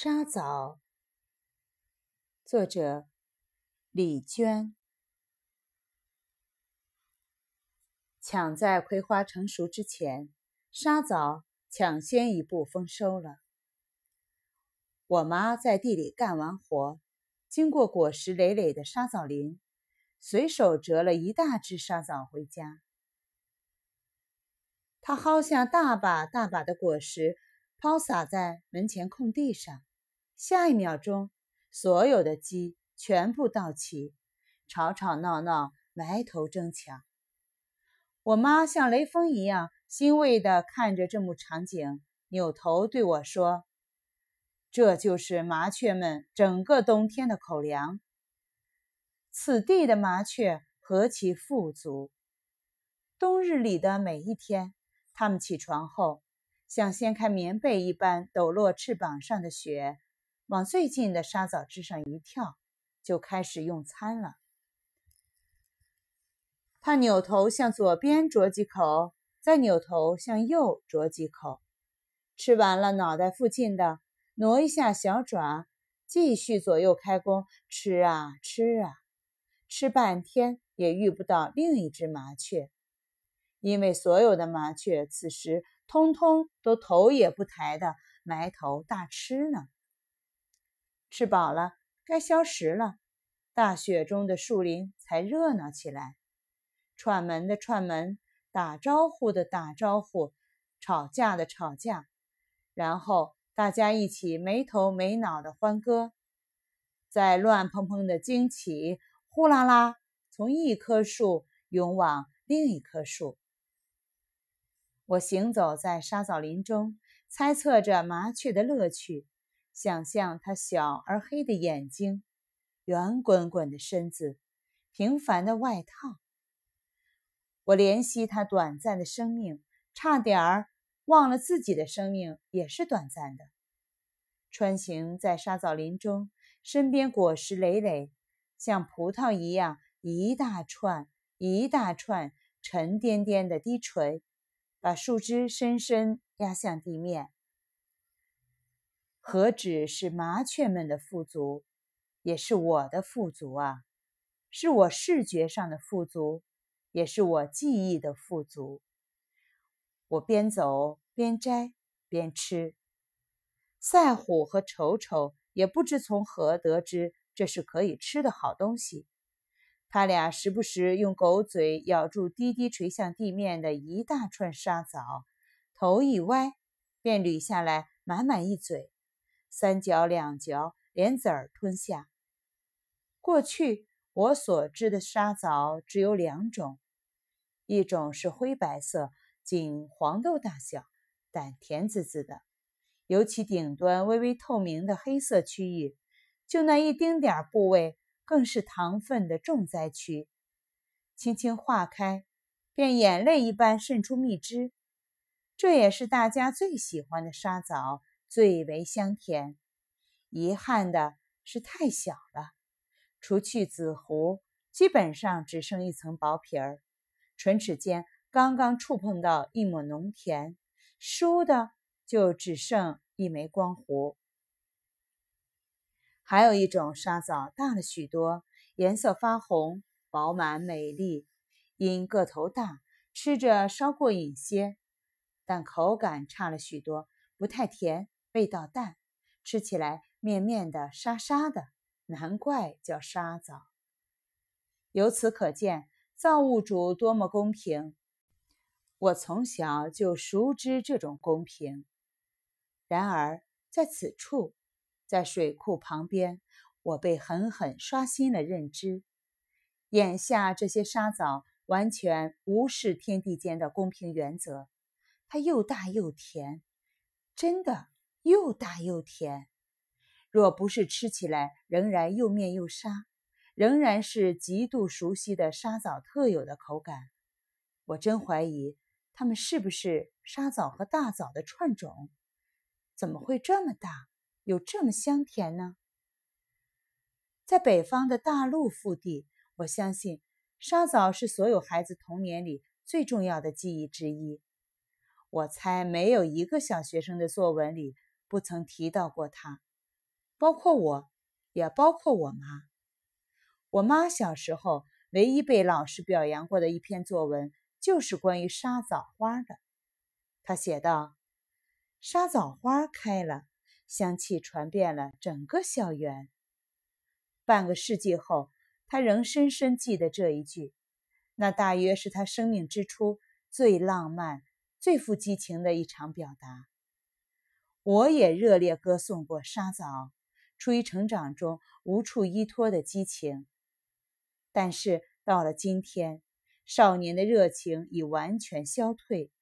沙枣，作者李娟。抢在葵花成熟之前，沙枣抢先一步丰收了。我妈在地里干完活，经过果实累累的沙枣林，随手折了一大只沙枣回家。她薅下大把大把的果实。抛洒在门前空地上，下一秒钟，所有的鸡全部到齐，吵吵闹闹，埋头争抢。我妈像雷锋一样欣慰地看着这幕场景，扭头对我说：“这就是麻雀们整个冬天的口粮。此地的麻雀何其富足！冬日里的每一天，它们起床后。”像掀开棉被一般抖落翅膀上的雪，往最近的沙枣枝上一跳，就开始用餐了。他扭头向左边啄几口，再扭头向右啄几口，吃完了脑袋附近的，挪一下小爪，继续左右开弓，吃啊吃啊，吃半天也遇不到另一只麻雀，因为所有的麻雀此时。通通都头也不抬的埋头大吃呢。吃饱了，该消食了。大雪中的树林才热闹起来，串门的串门，打招呼的打招呼，吵架的吵架，然后大家一起没头没脑的欢歌，在乱蓬蓬的惊起，呼啦啦从一棵树涌往另一棵树。我行走在沙枣林中，猜测着麻雀的乐趣，想象他小而黑的眼睛，圆滚滚的身子，平凡的外套。我怜惜他短暂的生命，差点儿忘了自己的生命也是短暂的。穿行在沙枣林中，身边果实累累，像葡萄一样，一大串一大串，沉甸甸的低垂。把树枝深深压向地面，何止是麻雀们的富足，也是我的富足啊！是我视觉上的富足，也是我记忆的富足。我边走边摘边吃，赛虎和丑丑也不知从何得知这是可以吃的好东西。他俩时不时用狗嘴咬住低低垂向地面的一大串沙枣，头一歪，便捋下来满满一嘴，三嚼两嚼，连籽儿吞下。过去我所知的沙枣只有两种，一种是灰白色，仅黄豆大小，但甜滋滋的，尤其顶端微微透明的黑色区域，就那一丁点儿部位。更是糖分的重灾区，轻轻化开，便眼泪一般渗出蜜汁。这也是大家最喜欢的沙枣，最为香甜。遗憾的是太小了，除去籽核，基本上只剩一层薄皮儿，唇齿间刚刚触碰到一抹浓甜，倏的就只剩一枚光核。还有一种沙枣大了许多，颜色发红，饱满美丽，因个头大，吃着稍过瘾些，但口感差了许多，不太甜，味道淡，吃起来面面的、沙沙的，难怪叫沙枣。由此可见，造物主多么公平，我从小就熟知这种公平。然而在此处。在水库旁边，我被狠狠刷新了认知。眼下这些沙枣完全无视天地间的公平原则，它又大又甜，真的又大又甜。若不是吃起来仍然又面又沙，仍然是极度熟悉的沙枣特有的口感，我真怀疑它们是不是沙枣和大枣的串种？怎么会这么大？有这么香甜呢？在北方的大陆腹地，我相信沙枣是所有孩子童年里最重要的记忆之一。我猜没有一个小学生的作文里不曾提到过他，包括我，也包括我妈。我妈小时候唯一被老师表扬过的一篇作文，就是关于沙枣花的。她写道：“沙枣花开了，香气传遍了整个校园。”半个世纪后，她仍深深记得这一句。那大约是她生命之初最浪漫、最富激情的一场表达。我也热烈歌颂过沙枣。出于成长中无处依托的激情，但是到了今天，少年的热情已完全消退。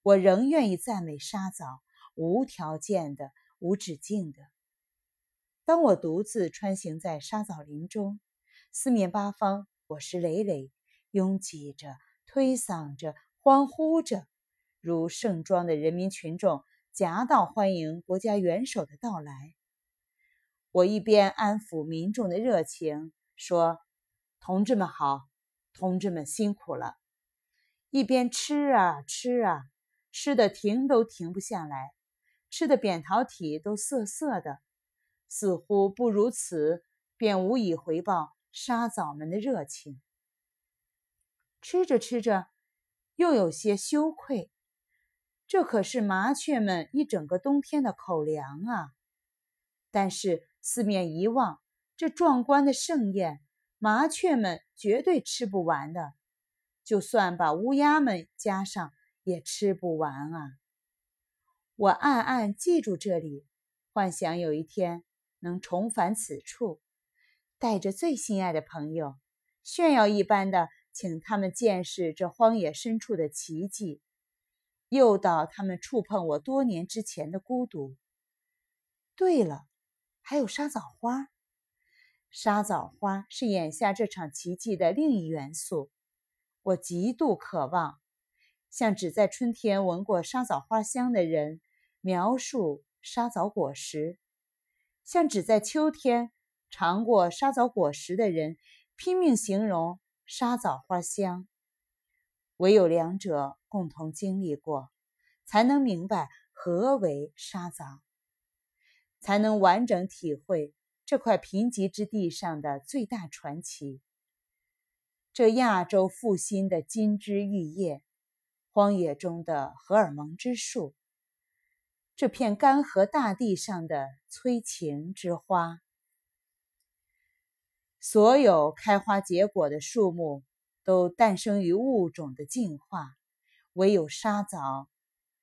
我仍愿意赞美沙枣，无条件的、无止境的。当我独自穿行在沙枣林中，四面八方果实累累，拥挤着、推搡着、欢呼着，如盛装的人民群众夹道欢迎国家元首的到来。我一边安抚民众的热情，说：“同志们好，同志们辛苦了。”一边吃啊吃啊，吃的停都停不下来，吃的扁桃体都涩涩的，似乎不如此便无以回报沙枣们的热情。吃着吃着，又有些羞愧，这可是麻雀们一整个冬天的口粮啊！但是。四面一望，这壮观的盛宴，麻雀们绝对吃不完的。就算把乌鸦们加上，也吃不完啊！我暗暗记住这里，幻想有一天能重返此处，带着最心爱的朋友，炫耀一般的请他们见识这荒野深处的奇迹，诱导他们触碰我多年之前的孤独。对了。还有沙枣花，沙枣花是眼下这场奇迹的另一元素。我极度渴望向只在春天闻过沙枣花香的人描述沙枣果实，向只在秋天尝过沙枣果实的人拼命形容沙枣花香。唯有两者共同经历过，才能明白何为沙枣。才能完整体会这块贫瘠之地上的最大传奇。这亚洲复兴的金枝玉叶，荒野中的荷尔蒙之树，这片干涸大地上的催情之花。所有开花结果的树木都诞生于物种的进化，唯有沙枣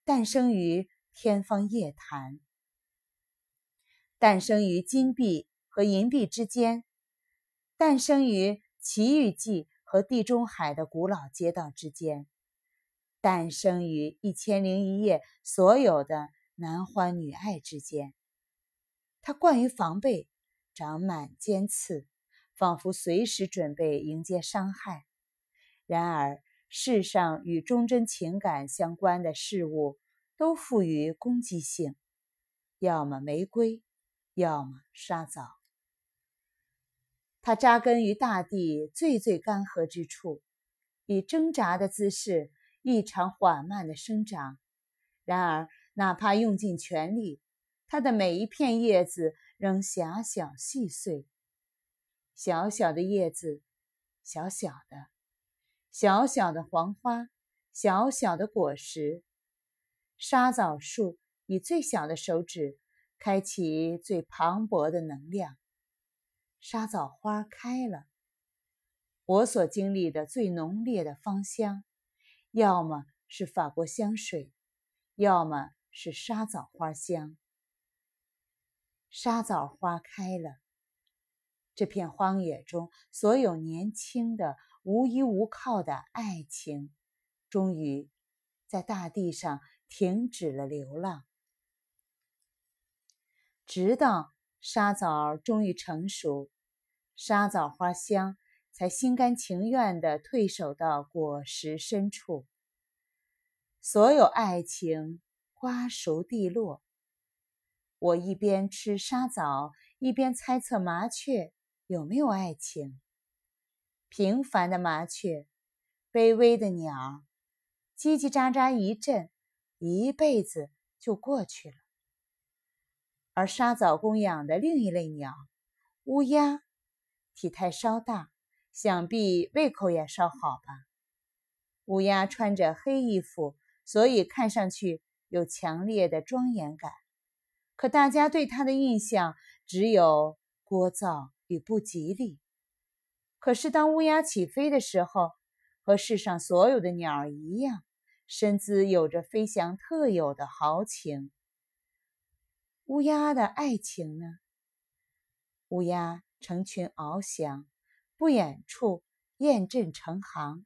诞生于天方夜谭。诞生于金币和银币之间，诞生于奇遇记和地中海的古老街道之间，诞生于《一千零一夜》所有的男欢女爱之间。它惯于防备，长满尖刺，仿佛随时准备迎接伤害。然而，世上与忠贞情感相关的事物都富于攻击性，要么玫瑰。要么沙枣，它扎根于大地最最干涸之处，以挣扎的姿势异常缓慢地生长。然而，哪怕用尽全力，它的每一片叶子仍狭小细碎。小小的叶子，小小的，小小的黄花，小小的果实。沙枣树以最小的手指。开启最磅礴的能量，沙枣花开了。我所经历的最浓烈的芳香，要么是法国香水，要么是沙枣花香。沙枣花开了，这片荒野中所有年轻的、无依无靠的爱情，终于在大地上停止了流浪。直到沙枣终于成熟，沙枣花香才心甘情愿地退守到果实深处。所有爱情瓜熟蒂落，我一边吃沙枣，一边猜测麻雀有没有爱情。平凡的麻雀，卑微的鸟，叽叽喳喳一阵，一辈子就过去了。而沙枣公养的另一类鸟——乌鸦，体态稍大，想必胃口也稍好吧。乌鸦穿着黑衣服，所以看上去有强烈的庄严感。可大家对它的印象只有聒噪与不吉利。可是当乌鸦起飞的时候，和世上所有的鸟儿一样，身姿有着飞翔特有的豪情。乌鸦的爱情呢？乌鸦成群翱翔，不远处雁阵成行，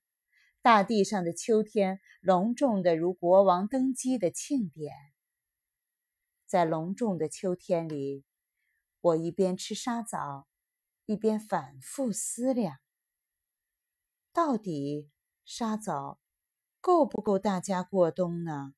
大地上的秋天隆重的如国王登基的庆典。在隆重的秋天里，我一边吃沙枣。一边反复思量，到底沙枣够不够大家过冬呢？